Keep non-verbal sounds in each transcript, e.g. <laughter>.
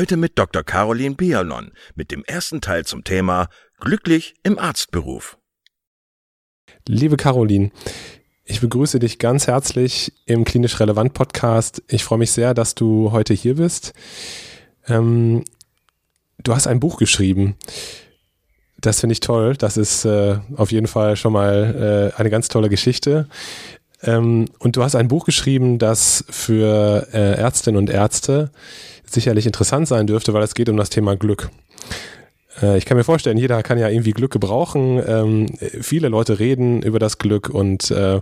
Heute mit Dr. Caroline Bialon mit dem ersten Teil zum Thema Glücklich im Arztberuf. Liebe Caroline, ich begrüße dich ganz herzlich im Klinisch Relevant Podcast. Ich freue mich sehr, dass du heute hier bist. Ähm, du hast ein Buch geschrieben. Das finde ich toll. Das ist äh, auf jeden Fall schon mal äh, eine ganz tolle Geschichte. Ähm, und du hast ein Buch geschrieben, das für äh, Ärztinnen und Ärzte sicherlich interessant sein dürfte, weil es geht um das Thema Glück. Äh, ich kann mir vorstellen, jeder kann ja irgendwie Glück gebrauchen. Ähm, viele Leute reden über das Glück und äh,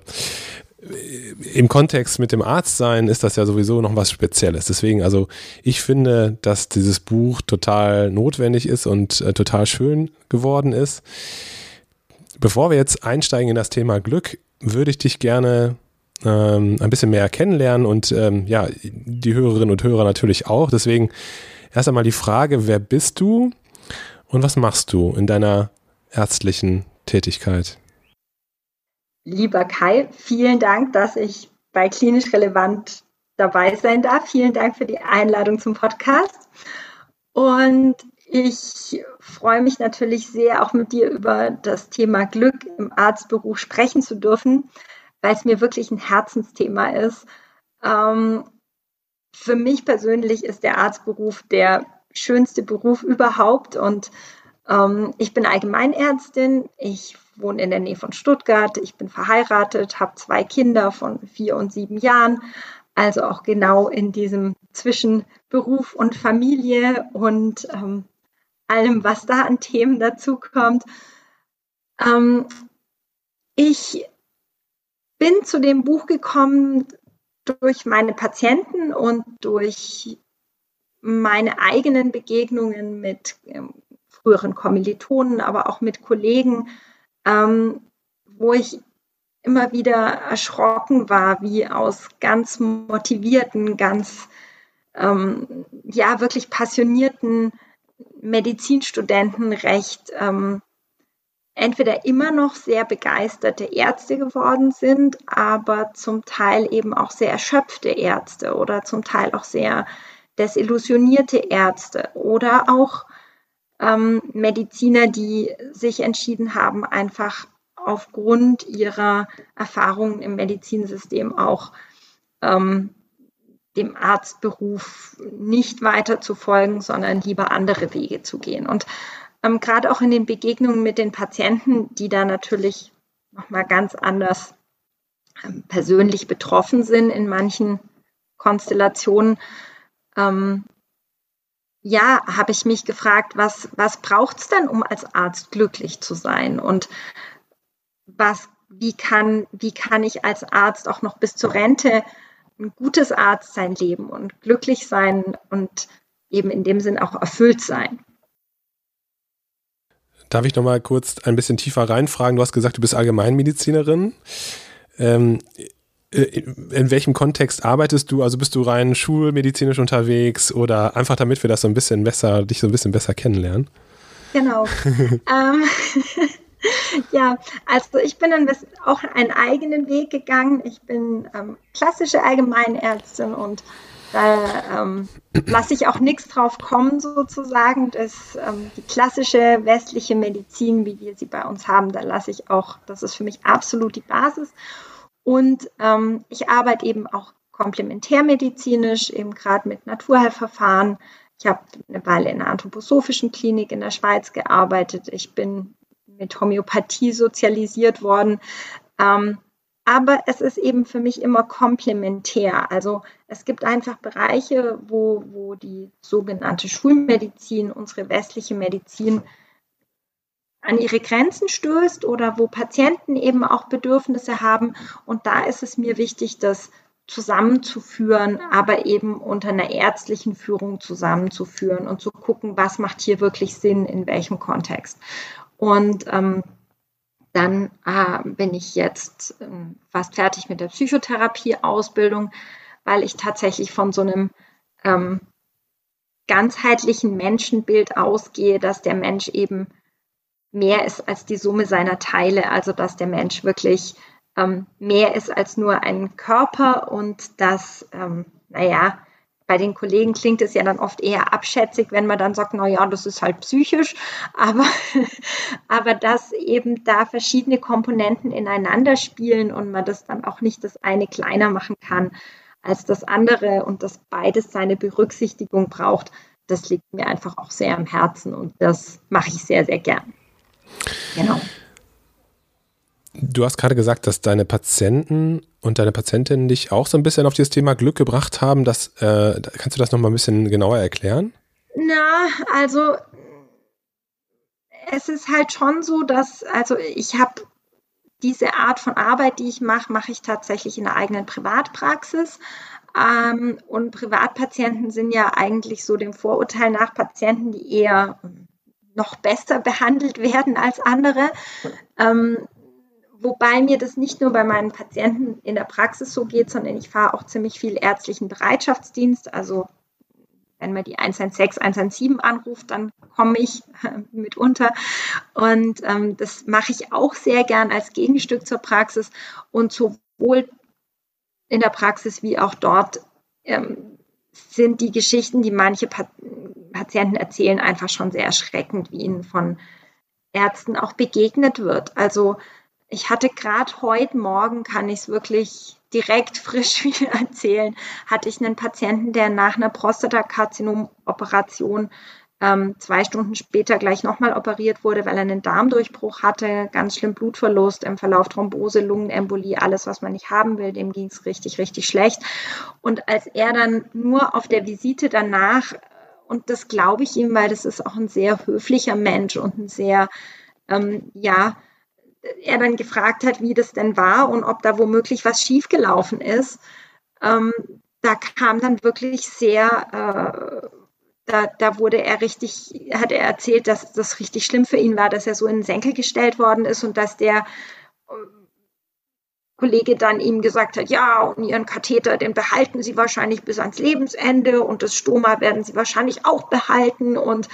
im Kontext mit dem Arztsein ist das ja sowieso noch was Spezielles. Deswegen, also ich finde, dass dieses Buch total notwendig ist und äh, total schön geworden ist. Bevor wir jetzt einsteigen in das Thema Glück, würde ich dich gerne ähm, ein bisschen mehr kennenlernen und ähm, ja, die Hörerinnen und Hörer natürlich auch. Deswegen erst einmal die Frage, wer bist du und was machst du in deiner ärztlichen Tätigkeit? Lieber Kai, vielen Dank, dass ich bei Klinisch Relevant dabei sein darf. Vielen Dank für die Einladung zum Podcast. Und ich freue mich natürlich sehr, auch mit dir über das Thema Glück im Arztberuf sprechen zu dürfen, weil es mir wirklich ein Herzensthema ist. Ähm, für mich persönlich ist der Arztberuf der schönste Beruf überhaupt und ähm, ich bin Allgemeinärztin. Ich wohne in der Nähe von Stuttgart. Ich bin verheiratet, habe zwei Kinder von vier und sieben Jahren. Also auch genau in diesem zwischen Beruf und Familie und ähm, allem, was da an Themen dazukommt. Ähm, ich bin zu dem Buch gekommen durch meine Patienten und durch meine eigenen Begegnungen mit ähm, früheren Kommilitonen, aber auch mit Kollegen, ähm, wo ich immer wieder erschrocken war, wie aus ganz motivierten, ganz ähm, ja wirklich passionierten Medizinstudenten recht ähm, entweder immer noch sehr begeisterte Ärzte geworden sind, aber zum Teil eben auch sehr erschöpfte Ärzte oder zum Teil auch sehr desillusionierte Ärzte oder auch ähm, Mediziner, die sich entschieden haben, einfach aufgrund ihrer Erfahrungen im Medizinsystem auch ähm, dem Arztberuf nicht weiter zu folgen, sondern lieber andere Wege zu gehen. Und ähm, gerade auch in den Begegnungen mit den Patienten, die da natürlich nochmal ganz anders ähm, persönlich betroffen sind in manchen Konstellationen, ähm, ja, habe ich mich gefragt, was, was braucht es denn, um als Arzt glücklich zu sein? Und was, wie, kann, wie kann ich als Arzt auch noch bis zur Rente ein gutes Arzt sein leben und glücklich sein und eben in dem Sinn auch erfüllt sein? Darf ich noch mal kurz ein bisschen tiefer reinfragen? Du hast gesagt, du bist Allgemeinmedizinerin. Ähm, äh, in welchem Kontext arbeitest du? Also bist du rein schulmedizinisch unterwegs oder einfach damit wir das so ein bisschen besser, dich so ein bisschen besser kennenlernen? Genau. <laughs> ähm, <laughs> ja, also ich bin dann auch einen eigenen Weg gegangen. Ich bin ähm, klassische Allgemeinärztin und da ähm, lasse ich auch nichts drauf kommen, sozusagen. Das, ähm, die klassische westliche Medizin, wie wir sie bei uns haben, da lasse ich auch, das ist für mich absolut die Basis. Und ähm, ich arbeite eben auch komplementärmedizinisch, eben gerade mit Naturheilverfahren, Ich habe eine Weile in einer anthroposophischen Klinik in der Schweiz gearbeitet. Ich bin mit Homöopathie sozialisiert worden. Ähm, aber es ist eben für mich immer komplementär. Also es gibt einfach Bereiche, wo, wo die sogenannte Schulmedizin, unsere westliche Medizin, an ihre Grenzen stößt oder wo Patienten eben auch Bedürfnisse haben. Und da ist es mir wichtig, das zusammenzuführen, aber eben unter einer ärztlichen Führung zusammenzuführen und zu gucken, was macht hier wirklich Sinn, in welchem Kontext. Und ähm, dann äh, bin ich jetzt äh, fast fertig mit der Psychotherapie-Ausbildung, weil ich tatsächlich von so einem ähm, ganzheitlichen Menschenbild ausgehe, dass der Mensch eben mehr ist als die Summe seiner Teile, also dass der Mensch wirklich ähm, mehr ist als nur ein Körper und dass, ähm, naja, bei den Kollegen klingt es ja dann oft eher abschätzig, wenn man dann sagt, na ja, das ist halt psychisch, aber, <laughs> aber dass eben da verschiedene Komponenten ineinander spielen und man das dann auch nicht das eine kleiner machen kann als das andere und dass beides seine Berücksichtigung braucht, das liegt mir einfach auch sehr am Herzen und das mache ich sehr, sehr gern. Genau. Du hast gerade gesagt, dass deine Patienten und deine Patientinnen dich auch so ein bisschen auf dieses Thema Glück gebracht haben. Das, äh, kannst du das noch mal ein bisschen genauer erklären? Na, also es ist halt schon so, dass, also ich habe diese Art von Arbeit, die ich mache, mache ich tatsächlich in der eigenen Privatpraxis. Ähm, und Privatpatienten sind ja eigentlich so dem Vorurteil nach Patienten, die eher noch besser <laughs> behandelt werden als andere. Ähm, Wobei mir das nicht nur bei meinen Patienten in der Praxis so geht, sondern ich fahre auch ziemlich viel ärztlichen Bereitschaftsdienst. Also wenn man die 116, 117 anruft, dann komme ich äh, mitunter. Und ähm, das mache ich auch sehr gern als Gegenstück zur Praxis. Und sowohl in der Praxis wie auch dort ähm, sind die Geschichten, die manche Pat Patienten erzählen, einfach schon sehr erschreckend, wie ihnen von Ärzten auch begegnet wird. Also ich hatte gerade heute Morgen, kann ich es wirklich direkt <laughs> frisch wieder erzählen, hatte ich einen Patienten, der nach einer Prostatakarzinomoperation ähm, zwei Stunden später gleich nochmal operiert wurde, weil er einen Darmdurchbruch hatte, ganz schlimm Blutverlust im Verlauf Thrombose, Lungenembolie, alles, was man nicht haben will, dem ging es richtig, richtig schlecht. Und als er dann nur auf der Visite danach, und das glaube ich ihm, weil das ist auch ein sehr höflicher Mensch und ein sehr, ähm, ja, er dann gefragt hat, wie das denn war und ob da womöglich was schiefgelaufen ist, ähm, da kam dann wirklich sehr, äh, da, da wurde er richtig, hat er erzählt, dass das richtig schlimm für ihn war, dass er so in den Senkel gestellt worden ist und dass der äh, Kollege dann ihm gesagt hat, ja, und Ihren Katheter, den behalten Sie wahrscheinlich bis ans Lebensende und das Stoma werden Sie wahrscheinlich auch behalten und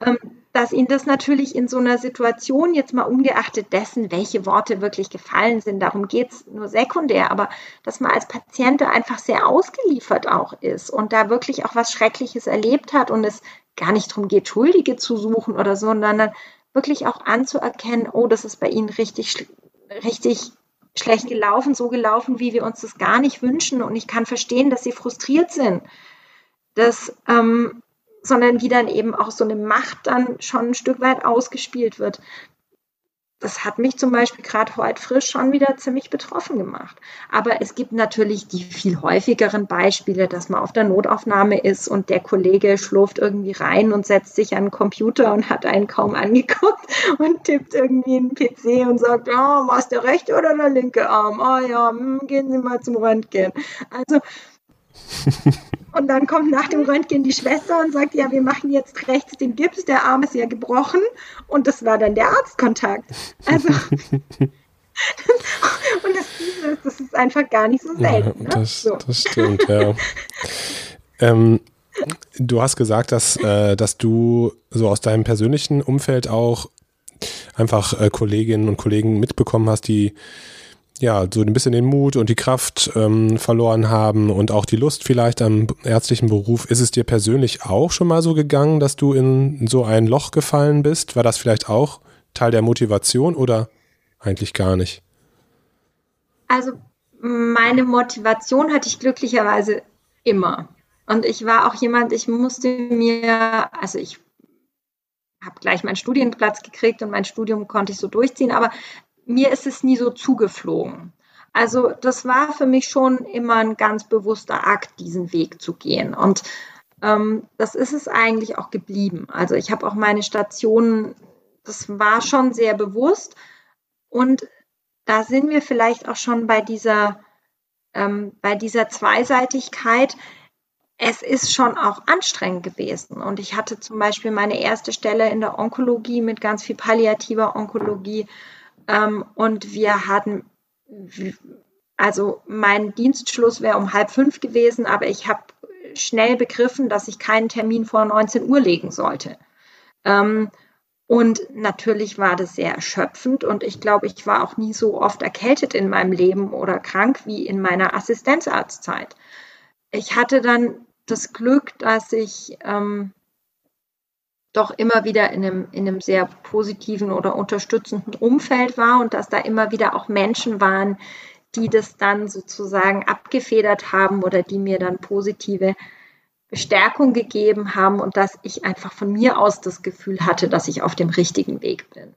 ähm, dass Ihnen das natürlich in so einer Situation, jetzt mal ungeachtet dessen, welche Worte wirklich gefallen sind, darum geht es nur sekundär, aber dass man als Patient einfach sehr ausgeliefert auch ist und da wirklich auch was Schreckliches erlebt hat und es gar nicht darum geht, Schuldige zu suchen oder so, sondern wirklich auch anzuerkennen, oh, das ist bei Ihnen richtig, richtig schlecht gelaufen, so gelaufen, wie wir uns das gar nicht wünschen. Und ich kann verstehen, dass Sie frustriert sind. Das ähm, sondern wie dann eben auch so eine Macht dann schon ein Stück weit ausgespielt wird. Das hat mich zum Beispiel gerade heute frisch schon wieder ziemlich betroffen gemacht. Aber es gibt natürlich die viel häufigeren Beispiele, dass man auf der Notaufnahme ist und der Kollege schlurft irgendwie rein und setzt sich an den Computer und hat einen kaum angeguckt <laughs> und tippt irgendwie in den PC und sagt, ja, oh, was der rechte oder der linke Arm? Ah oh, ja, hm, gehen Sie mal zum Röntgen. Also und dann kommt nach dem Röntgen die Schwester und sagt, ja, wir machen jetzt rechts den Gips, der Arm ist ja gebrochen. Und das war dann der Arztkontakt. Also, <laughs> und das, das, ist einfach gar nicht so selten. Ja, das, ne? so. das stimmt, ja. ähm, du hast gesagt, dass, äh, dass du so aus deinem persönlichen Umfeld auch einfach äh, Kolleginnen und Kollegen mitbekommen hast, die ja, so ein bisschen den Mut und die Kraft ähm, verloren haben und auch die Lust vielleicht am ärztlichen Beruf. Ist es dir persönlich auch schon mal so gegangen, dass du in so ein Loch gefallen bist? War das vielleicht auch Teil der Motivation oder eigentlich gar nicht? Also meine Motivation hatte ich glücklicherweise immer. Und ich war auch jemand, ich musste mir, also ich habe gleich meinen Studienplatz gekriegt und mein Studium konnte ich so durchziehen, aber mir ist es nie so zugeflogen. Also das war für mich schon immer ein ganz bewusster Akt, diesen Weg zu gehen. Und ähm, das ist es eigentlich auch geblieben. Also ich habe auch meine Stationen, das war schon sehr bewusst. Und da sind wir vielleicht auch schon bei dieser, ähm, bei dieser Zweiseitigkeit. Es ist schon auch anstrengend gewesen. Und ich hatte zum Beispiel meine erste Stelle in der Onkologie mit ganz viel palliativer Onkologie. Ähm, und wir hatten also mein Dienstschluss wäre um halb fünf gewesen, aber ich habe schnell begriffen, dass ich keinen Termin vor 19 Uhr legen sollte. Ähm, und natürlich war das sehr erschöpfend und ich glaube, ich war auch nie so oft erkältet in meinem Leben oder krank wie in meiner Assistenzarztzeit. Ich hatte dann das Glück, dass ich ähm, doch immer wieder in einem, in einem sehr positiven oder unterstützenden Umfeld war und dass da immer wieder auch Menschen waren, die das dann sozusagen abgefedert haben oder die mir dann positive Bestärkung gegeben haben und dass ich einfach von mir aus das Gefühl hatte, dass ich auf dem richtigen Weg bin.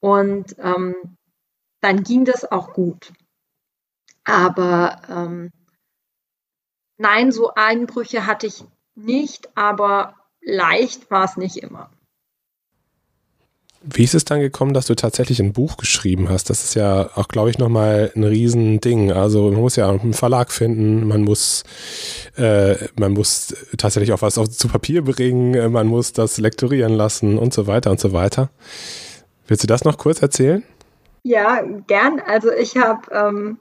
Und ähm, dann ging das auch gut. Aber ähm, nein, so Einbrüche hatte ich nicht, aber leicht war es nicht immer. Wie ist es dann gekommen, dass du tatsächlich ein Buch geschrieben hast? Das ist ja auch, glaube ich, nochmal ein Riesending. Also man muss ja einen Verlag finden, man muss, äh, man muss tatsächlich auch was auf, zu Papier bringen, man muss das lektorieren lassen und so weiter und so weiter. Willst du das noch kurz erzählen? Ja, gern. Also ich habe ähm,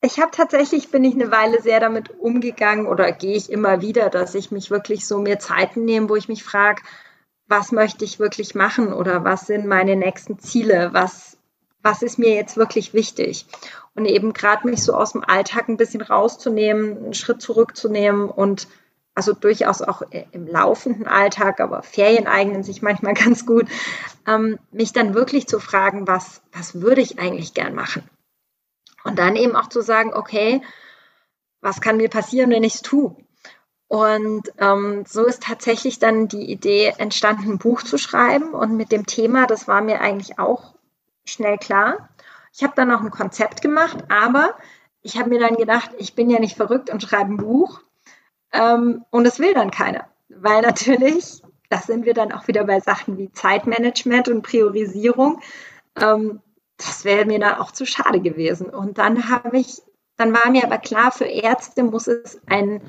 ich habe tatsächlich, bin ich eine Weile sehr damit umgegangen oder gehe ich immer wieder, dass ich mich wirklich so mir Zeiten nehme, wo ich mich frage, was möchte ich wirklich machen oder was sind meine nächsten Ziele, was, was ist mir jetzt wirklich wichtig. Und eben gerade mich so aus dem Alltag ein bisschen rauszunehmen, einen Schritt zurückzunehmen und also durchaus auch im laufenden Alltag, aber Ferien eignen sich manchmal <laughs> ganz gut, ähm, mich dann wirklich zu fragen, was, was würde ich eigentlich gern machen? Und dann eben auch zu sagen, okay, was kann mir passieren, wenn ich es tue? Und ähm, so ist tatsächlich dann die Idee entstanden, ein Buch zu schreiben. Und mit dem Thema, das war mir eigentlich auch schnell klar. Ich habe dann noch ein Konzept gemacht, aber ich habe mir dann gedacht, ich bin ja nicht verrückt und schreibe ein Buch. Ähm, und es will dann keiner. Weil natürlich, das sind wir dann auch wieder bei Sachen wie Zeitmanagement und Priorisierung. Ähm, das wäre mir dann auch zu schade gewesen. Und dann habe ich, dann war mir aber klar, für Ärzte muss es ein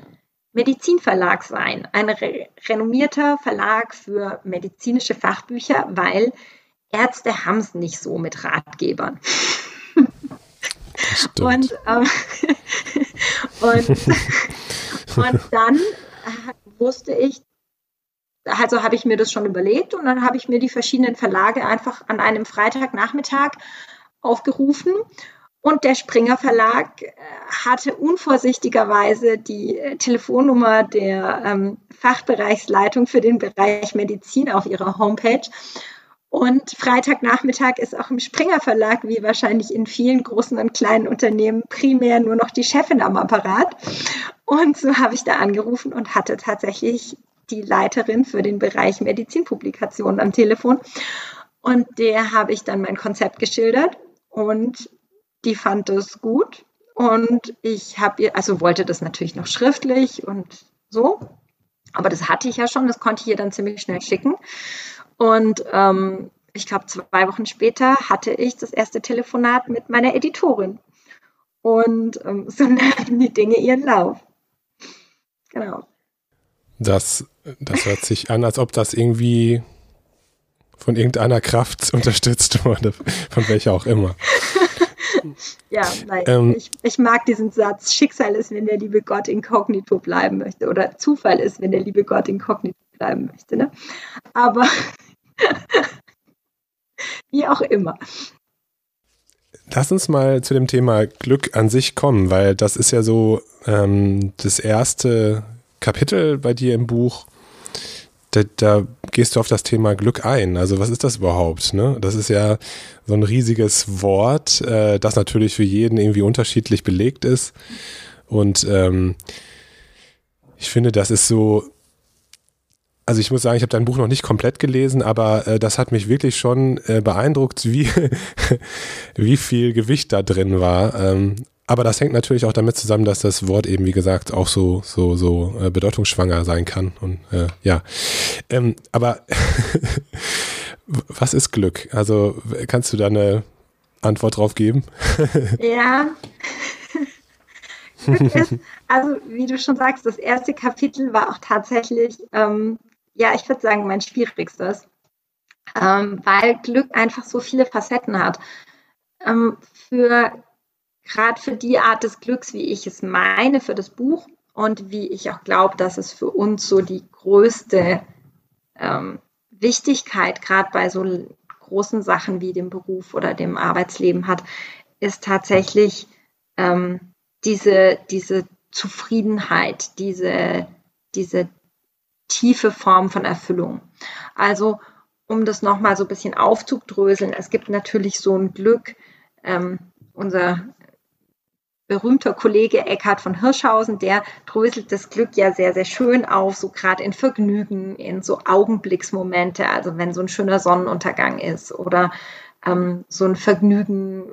Medizinverlag sein, ein re renommierter Verlag für medizinische Fachbücher, weil Ärzte haben es nicht so mit Ratgebern. Und, ähm, <laughs> und, <laughs> und dann wusste ich, also habe ich mir das schon überlegt und dann habe ich mir die verschiedenen Verlage einfach an einem Freitagnachmittag aufgerufen. Und der Springer Verlag äh, hatte unvorsichtigerweise die äh, Telefonnummer der ähm, Fachbereichsleitung für den Bereich Medizin auf ihrer Homepage. Und Freitagnachmittag ist auch im Springer Verlag, wie wahrscheinlich in vielen großen und kleinen Unternehmen, primär nur noch die Chefin am Apparat. Und so habe ich da angerufen und hatte tatsächlich die Leiterin für den Bereich Medizinpublikationen am Telefon. Und der habe ich dann mein Konzept geschildert und die fand es gut. Und ich habe ihr, also wollte das natürlich noch schriftlich und so. Aber das hatte ich ja schon, das konnte ich ihr dann ziemlich schnell schicken. Und ähm, ich glaube, zwei Wochen später hatte ich das erste Telefonat mit meiner Editorin. Und ähm, <laughs> so nahmen die Dinge ihren Lauf. Genau. Das, das hört sich an, als ob das irgendwie von irgendeiner Kraft <laughs> unterstützt wurde, von welcher auch immer. <laughs> ja, nein, ähm, ich, ich, mag diesen Satz, Schicksal ist, wenn der liebe Gott inkognito bleiben möchte oder Zufall ist, wenn der liebe Gott inkognito bleiben möchte. Ne? Aber <laughs> wie auch immer. Lass uns mal zu dem Thema Glück an sich kommen, weil das ist ja so ähm, das erste Kapitel bei dir im Buch, da, da, gehst du auf das Thema Glück ein. Also was ist das überhaupt? Ne? Das ist ja so ein riesiges Wort, äh, das natürlich für jeden irgendwie unterschiedlich belegt ist. Und ähm, ich finde, das ist so, also ich muss sagen, ich habe dein Buch noch nicht komplett gelesen, aber äh, das hat mich wirklich schon äh, beeindruckt, wie, <laughs> wie viel Gewicht da drin war. Ähm, aber das hängt natürlich auch damit zusammen, dass das Wort eben, wie gesagt, auch so, so, so äh, bedeutungsschwanger sein kann. Und äh, ja. Ähm, aber <laughs> was ist Glück? Also kannst du da eine Antwort drauf geben? <laughs> ja. <laughs> Also wie du schon sagst, das erste Kapitel war auch tatsächlich, ähm, ja, ich würde sagen, mein schwierigstes. Ähm, weil Glück einfach so viele Facetten hat. Ähm, für gerade für die Art des Glücks, wie ich es meine, für das Buch und wie ich auch glaube, dass es für uns so die größte ähm, Wichtigkeit gerade bei so großen Sachen wie dem Beruf oder dem Arbeitsleben hat, ist tatsächlich ähm, diese, diese Zufriedenheit, diese, diese tiefe Form von Erfüllung. Also um das nochmal so ein bisschen aufzudröseln, es gibt natürlich so ein Glück, ähm, unser berühmter Kollege Eckhard von Hirschhausen, der dröselt das Glück ja sehr, sehr schön auf, so gerade in Vergnügen, in so Augenblicksmomente, also wenn so ein schöner Sonnenuntergang ist oder ähm, so ein Vergnügen,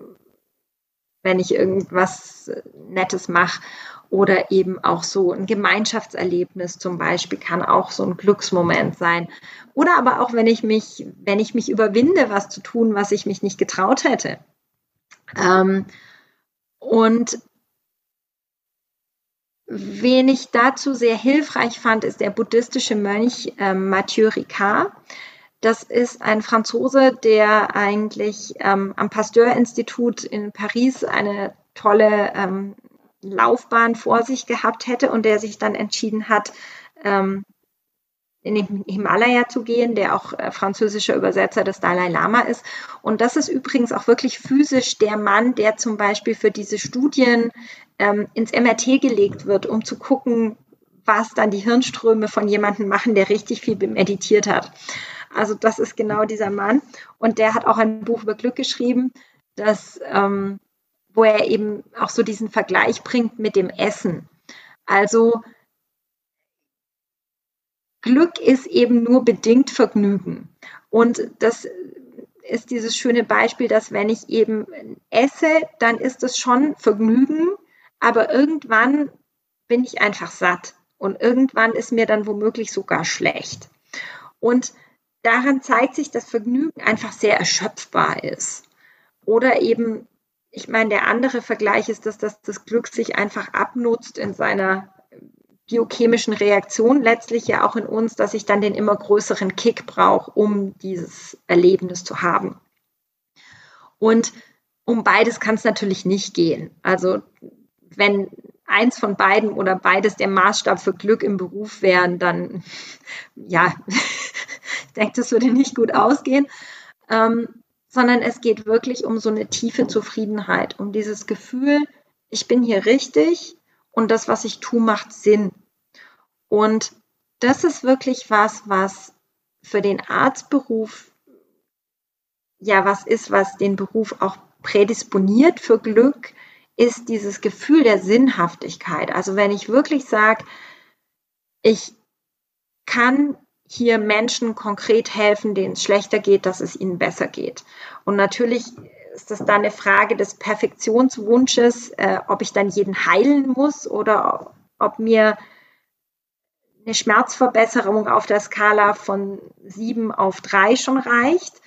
wenn ich irgendwas Nettes mache oder eben auch so ein Gemeinschaftserlebnis zum Beispiel kann auch so ein Glücksmoment sein. Oder aber auch, wenn ich mich, wenn ich mich überwinde, was zu tun, was ich mich nicht getraut hätte. Ähm, und wen ich dazu sehr hilfreich fand, ist der buddhistische Mönch äh, Mathieu Ricard. Das ist ein Franzose, der eigentlich ähm, am Pasteur-Institut in Paris eine tolle ähm, Laufbahn vor sich gehabt hätte und der sich dann entschieden hat, ähm, in den Himalaya zu gehen, der auch äh, französischer Übersetzer des Dalai Lama ist. Und das ist übrigens auch wirklich physisch der Mann, der zum Beispiel für diese Studien ähm, ins MRT gelegt wird, um zu gucken, was dann die Hirnströme von jemandem machen, der richtig viel meditiert hat. Also das ist genau dieser Mann. Und der hat auch ein Buch über Glück geschrieben, das, ähm, wo er eben auch so diesen Vergleich bringt mit dem Essen. Also Glück ist eben nur bedingt Vergnügen. Und das ist dieses schöne Beispiel, dass wenn ich eben esse, dann ist es schon Vergnügen, aber irgendwann bin ich einfach satt und irgendwann ist mir dann womöglich sogar schlecht. Und daran zeigt sich, dass Vergnügen einfach sehr erschöpfbar ist. Oder eben, ich meine, der andere Vergleich ist, dass das, das Glück sich einfach abnutzt in seiner biochemischen Reaktion letztlich ja auch in uns, dass ich dann den immer größeren Kick brauche, um dieses Erlebnis zu haben. Und um beides kann es natürlich nicht gehen. Also wenn eins von beiden oder beides der Maßstab für Glück im Beruf wären, dann <laughs> ja, <laughs> ich denke, das würde nicht gut ausgehen. Ähm, sondern es geht wirklich um so eine tiefe Zufriedenheit, um dieses Gefühl, ich bin hier richtig, und das, was ich tue, macht Sinn. Und das ist wirklich was, was für den Arztberuf ja was ist, was den Beruf auch prädisponiert für Glück, ist dieses Gefühl der Sinnhaftigkeit. Also wenn ich wirklich sage, ich kann hier Menschen konkret helfen, denen es schlechter geht, dass es ihnen besser geht. Und natürlich ist das dann eine Frage des Perfektionswunsches, äh, ob ich dann jeden heilen muss oder ob mir eine Schmerzverbesserung auf der Skala von sieben auf drei schon reicht.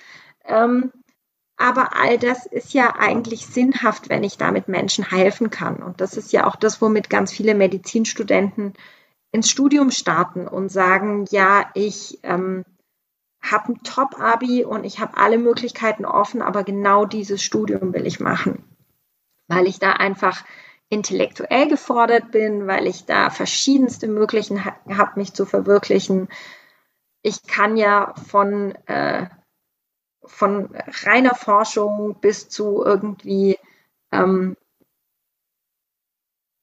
Ähm, aber all das ist ja eigentlich sinnhaft, wenn ich damit Menschen helfen kann. Und das ist ja auch das, womit ganz viele Medizinstudenten ins Studium starten und sagen, ja, ich ähm, habe ein Top-Abi und ich habe alle Möglichkeiten offen, aber genau dieses Studium will ich machen, weil ich da einfach intellektuell gefordert bin, weil ich da verschiedenste Möglichkeiten habe, mich zu verwirklichen. Ich kann ja von, äh, von reiner Forschung bis zu irgendwie ähm,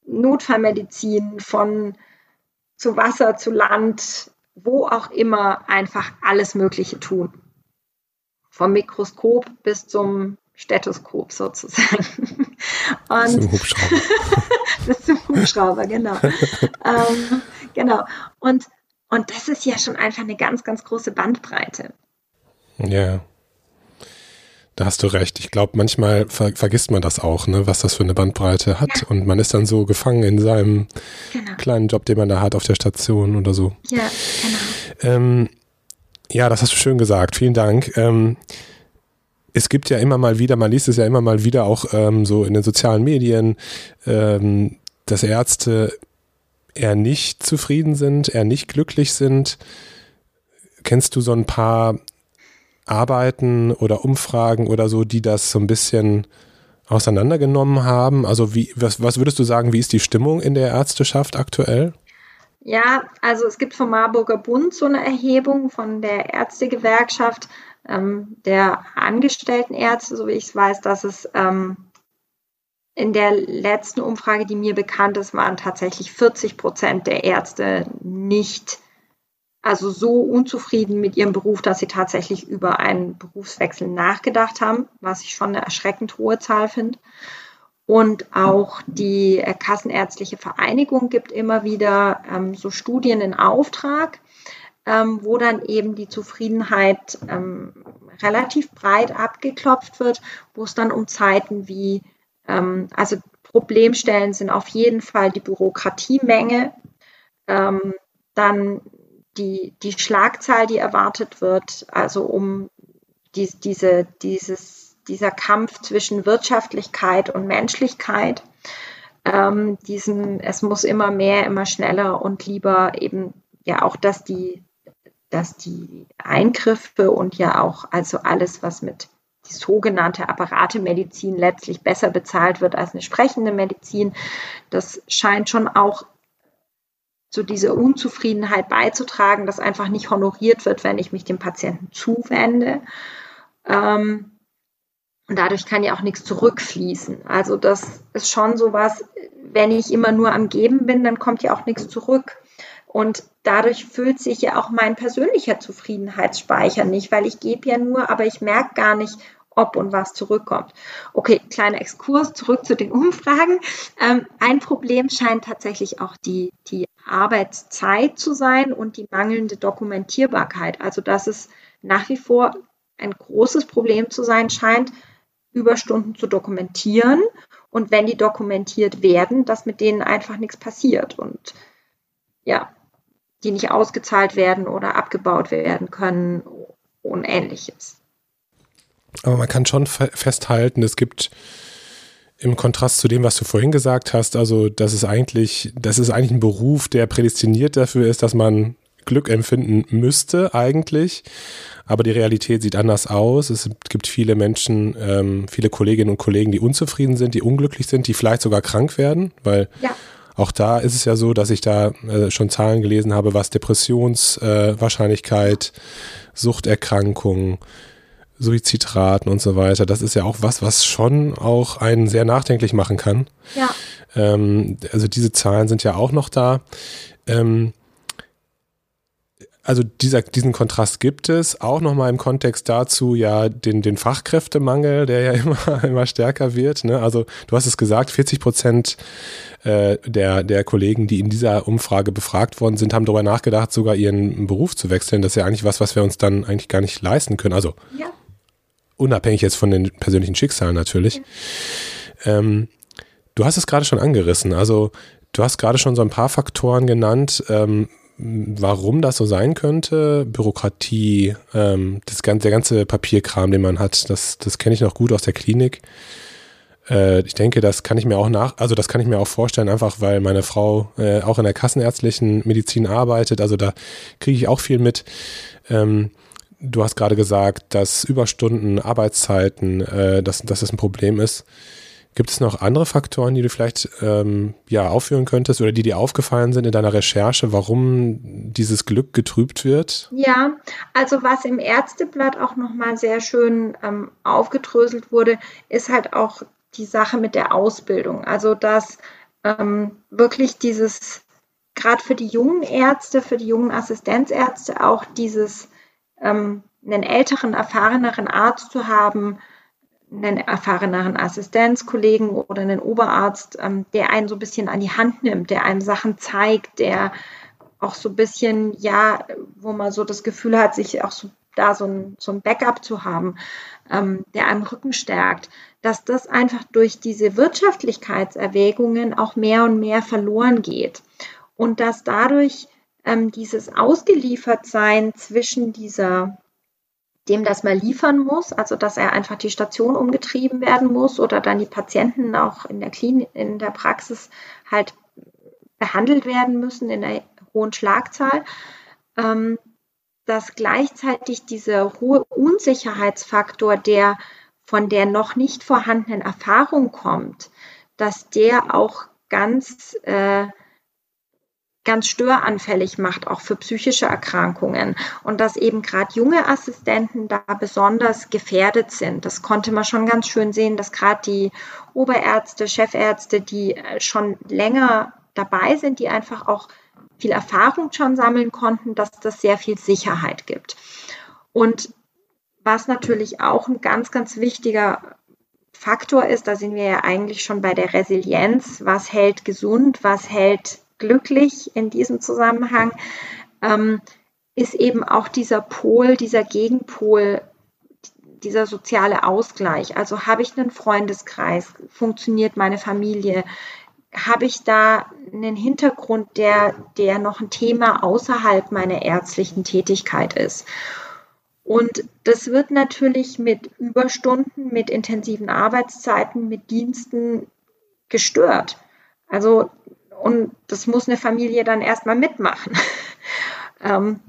Notfallmedizin, von zu Wasser, zu Land, wo auch immer einfach alles Mögliche tun. Vom Mikroskop bis zum Stethoskop sozusagen. <laughs> Und bis zum Hubschrauber. <laughs> bis zum Hubschrauber, genau. ähm, genau. Und, und das ist ja schon einfach eine ganz, ganz große Bandbreite. Ja. Da hast du recht. Ich glaube, manchmal ver vergisst man das auch, ne, was das für eine Bandbreite hat. Ja. Und man ist dann so gefangen in seinem genau. kleinen Job, den man da hat auf der Station oder so. Ja, genau. Ähm, ja, das hast du schön gesagt. Vielen Dank. Ähm, es gibt ja immer mal wieder, man liest es ja immer mal wieder auch ähm, so in den sozialen Medien, ähm, dass Ärzte eher nicht zufrieden sind, eher nicht glücklich sind. Kennst du so ein paar Arbeiten oder Umfragen oder so, die das so ein bisschen auseinandergenommen haben? Also wie, was, was würdest du sagen, wie ist die Stimmung in der Ärzteschaft aktuell? Ja, also es gibt vom Marburger Bund so eine Erhebung von der Ärztegewerkschaft ähm, der Angestelltenärzte, so wie ich es weiß, dass es ähm, in der letzten Umfrage, die mir bekannt ist, waren tatsächlich 40 Prozent der Ärzte nicht also so unzufrieden mit ihrem Beruf, dass sie tatsächlich über einen Berufswechsel nachgedacht haben, was ich schon eine erschreckend hohe Zahl finde. Und auch die äh, Kassenärztliche Vereinigung gibt immer wieder ähm, so Studien in Auftrag, ähm, wo dann eben die Zufriedenheit ähm, relativ breit abgeklopft wird, wo es dann um Zeiten wie, ähm, also Problemstellen sind auf jeden Fall die Bürokratiemenge, ähm, dann die, die Schlagzahl, die erwartet wird, also um die, diese, dieses, dieser Kampf zwischen Wirtschaftlichkeit und Menschlichkeit, ähm, diesen, es muss immer mehr, immer schneller und lieber eben ja auch, dass die, dass die Eingriffe und ja auch also alles, was mit die sogenannte Apparatemedizin letztlich besser bezahlt wird als eine sprechende Medizin. Das scheint schon auch zu dieser Unzufriedenheit beizutragen, dass einfach nicht honoriert wird, wenn ich mich dem Patienten zuwende. Ähm, und dadurch kann ja auch nichts zurückfließen. Also das ist schon so was, wenn ich immer nur am Geben bin, dann kommt ja auch nichts zurück. Und dadurch füllt sich ja auch mein persönlicher Zufriedenheitsspeicher nicht, weil ich gebe ja nur, aber ich merke gar nicht, ob und was zurückkommt. Okay, kleiner Exkurs zurück zu den Umfragen. Ähm, ein Problem scheint tatsächlich auch die, die Arbeitszeit zu sein und die mangelnde Dokumentierbarkeit. Also dass es nach wie vor ein großes Problem zu sein scheint, Überstunden zu dokumentieren und wenn die dokumentiert werden, dass mit denen einfach nichts passiert und ja, die nicht ausgezahlt werden oder abgebaut werden können und ähnliches. Aber man kann schon festhalten, es gibt im Kontrast zu dem, was du vorhin gesagt hast, also das ist eigentlich, das ist eigentlich ein Beruf, der prädestiniert dafür ist, dass man Glück empfinden müsste eigentlich. Aber die Realität sieht anders aus. Es gibt viele Menschen, ähm, viele Kolleginnen und Kollegen, die unzufrieden sind, die unglücklich sind, die vielleicht sogar krank werden, weil ja. auch da ist es ja so, dass ich da äh, schon Zahlen gelesen habe, was Depressionswahrscheinlichkeit, äh, Suchterkrankungen, Suizidraten und so weiter. Das ist ja auch was, was schon auch einen sehr nachdenklich machen kann. Ja. Ähm, also diese Zahlen sind ja auch noch da. Ähm, also dieser, diesen Kontrast gibt es auch nochmal im Kontext dazu ja den, den Fachkräftemangel, der ja <laughs> immer, immer stärker wird. Ne? Also du hast es gesagt, 40 Prozent äh, der, der Kollegen, die in dieser Umfrage befragt worden sind, haben darüber nachgedacht, sogar ihren Beruf zu wechseln. Das ist ja eigentlich was, was wir uns dann eigentlich gar nicht leisten können. Also ja unabhängig jetzt von den persönlichen Schicksalen natürlich. Ähm, du hast es gerade schon angerissen. Also du hast gerade schon so ein paar Faktoren genannt, ähm, warum das so sein könnte. Bürokratie, ähm, das ganze, der ganze Papierkram, den man hat, das, das kenne ich noch gut aus der Klinik. Äh, ich denke, das kann ich mir auch nach, also das kann ich mir auch vorstellen, einfach weil meine Frau äh, auch in der kassenärztlichen Medizin arbeitet. Also da kriege ich auch viel mit. Ähm, Du hast gerade gesagt, dass Überstunden, Arbeitszeiten, äh, dass, dass das ein Problem ist. Gibt es noch andere Faktoren, die du vielleicht ähm, ja, aufführen könntest oder die dir aufgefallen sind in deiner Recherche, warum dieses Glück getrübt wird? Ja, also was im Ärzteblatt auch nochmal sehr schön ähm, aufgedröselt wurde, ist halt auch die Sache mit der Ausbildung. Also dass ähm, wirklich dieses, gerade für die jungen Ärzte, für die jungen Assistenzärzte auch dieses ähm, einen älteren, erfahreneren Arzt zu haben, einen erfahreneren Assistenzkollegen oder einen Oberarzt, ähm, der einen so ein bisschen an die Hand nimmt, der einem Sachen zeigt, der auch so ein bisschen, ja, wo man so das Gefühl hat, sich auch so da so ein, so ein Backup zu haben, ähm, der einem Rücken stärkt, dass das einfach durch diese Wirtschaftlichkeitserwägungen auch mehr und mehr verloren geht. Und dass dadurch ähm, dieses Ausgeliefertsein zwischen dieser dem das mal liefern muss, also dass er einfach die Station umgetrieben werden muss oder dann die Patienten auch in der Klinik, in der Praxis halt behandelt werden müssen in der hohen Schlagzahl, ähm, dass gleichzeitig dieser hohe Unsicherheitsfaktor, der von der noch nicht vorhandenen Erfahrung kommt, dass der auch ganz äh, ganz störanfällig macht, auch für psychische Erkrankungen. Und dass eben gerade junge Assistenten da besonders gefährdet sind. Das konnte man schon ganz schön sehen, dass gerade die Oberärzte, Chefärzte, die äh, schon länger dabei sind, die einfach auch viel Erfahrung schon sammeln konnten, dass das sehr viel Sicherheit gibt. Und was natürlich auch ein ganz, ganz wichtiger Faktor ist, da sind wir ja eigentlich schon bei der Resilienz, was hält gesund, was hält glücklich in diesem Zusammenhang, ähm, ist eben auch dieser Pol, dieser Gegenpol, dieser soziale Ausgleich. Also habe ich einen Freundeskreis, funktioniert meine Familie, habe ich da einen Hintergrund, der, der noch ein Thema außerhalb meiner ärztlichen Tätigkeit ist. Und das wird natürlich mit Überstunden, mit intensiven Arbeitszeiten, mit Diensten gestört. Also und das muss eine Familie dann erstmal mitmachen. <laughs> ähm,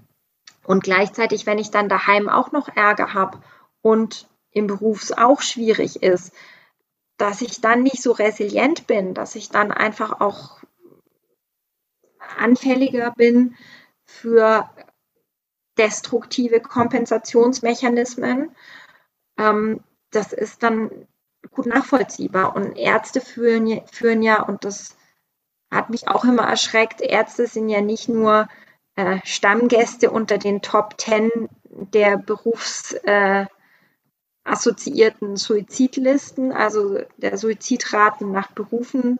und gleichzeitig, wenn ich dann daheim auch noch Ärger habe und im Beruf auch schwierig ist, dass ich dann nicht so resilient bin, dass ich dann einfach auch anfälliger bin für destruktive Kompensationsmechanismen. Ähm, das ist dann gut nachvollziehbar. Und Ärzte führen, führen ja, und das hat mich auch immer erschreckt. Ärzte sind ja nicht nur äh, Stammgäste unter den Top Ten der berufsassoziierten äh, Suizidlisten, also der Suizidraten nach Berufen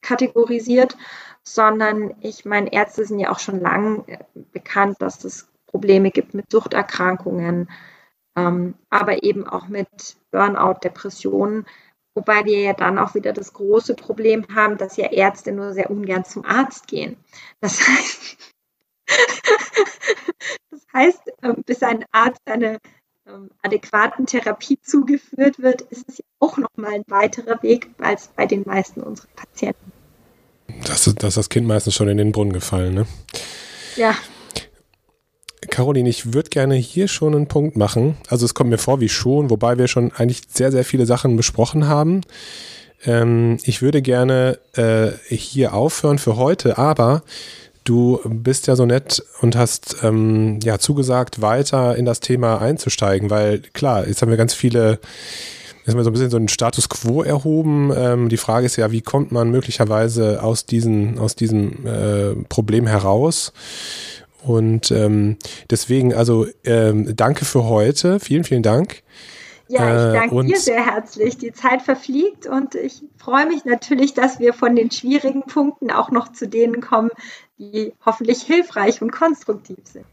kategorisiert, sondern ich meine, Ärzte sind ja auch schon lange äh, bekannt, dass es Probleme gibt mit Suchterkrankungen, ähm, aber eben auch mit Burnout, Depressionen. Wobei wir ja dann auch wieder das große Problem haben, dass ja Ärzte nur sehr ungern zum Arzt gehen. Das heißt, <laughs> das heißt ähm, bis ein Arzt eine ähm, adäquaten Therapie zugeführt wird, ist es ja auch nochmal ein weiterer Weg als bei den meisten unserer Patienten. Das ist, das ist das Kind meistens schon in den Brunnen gefallen, ne? Ja, Caroline, ich würde gerne hier schon einen Punkt machen. Also es kommt mir vor wie schon, wobei wir schon eigentlich sehr, sehr viele Sachen besprochen haben. Ähm, ich würde gerne äh, hier aufhören für heute, aber du bist ja so nett und hast ähm, ja zugesagt, weiter in das Thema einzusteigen, weil klar, jetzt haben wir ganz viele jetzt haben wir so ein bisschen so einen Status quo erhoben. Ähm, die Frage ist ja, wie kommt man möglicherweise aus, diesen, aus diesem äh, Problem heraus? Und ähm, deswegen, also ähm, danke für heute. Vielen, vielen Dank. Ja, ich äh, danke äh, dir sehr herzlich. Die Zeit verfliegt und ich freue mich natürlich, dass wir von den schwierigen Punkten auch noch zu denen kommen, die hoffentlich hilfreich und konstruktiv sind.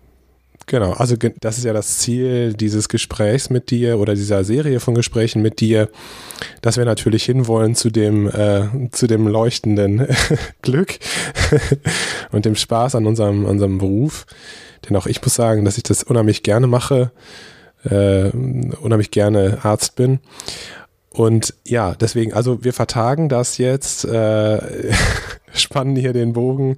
Genau, also das ist ja das Ziel dieses Gesprächs mit dir oder dieser Serie von Gesprächen mit dir, dass wir natürlich hinwollen zu dem, äh, zu dem leuchtenden <laughs> Glück <laughs> und dem Spaß an unserem, unserem Beruf. Denn auch ich muss sagen, dass ich das unheimlich gerne mache, äh, unheimlich gerne Arzt bin. Und ja, deswegen, also wir vertagen das jetzt, äh, <laughs> spannen hier den Bogen,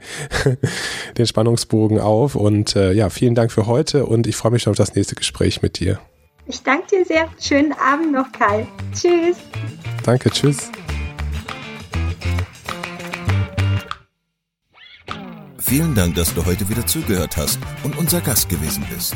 <laughs> den Spannungsbogen auf. Und äh, ja, vielen Dank für heute und ich freue mich schon auf das nächste Gespräch mit dir. Ich danke dir sehr. Schönen Abend noch, Kai. Tschüss. Danke, tschüss. Vielen Dank, dass du heute wieder zugehört hast und unser Gast gewesen bist.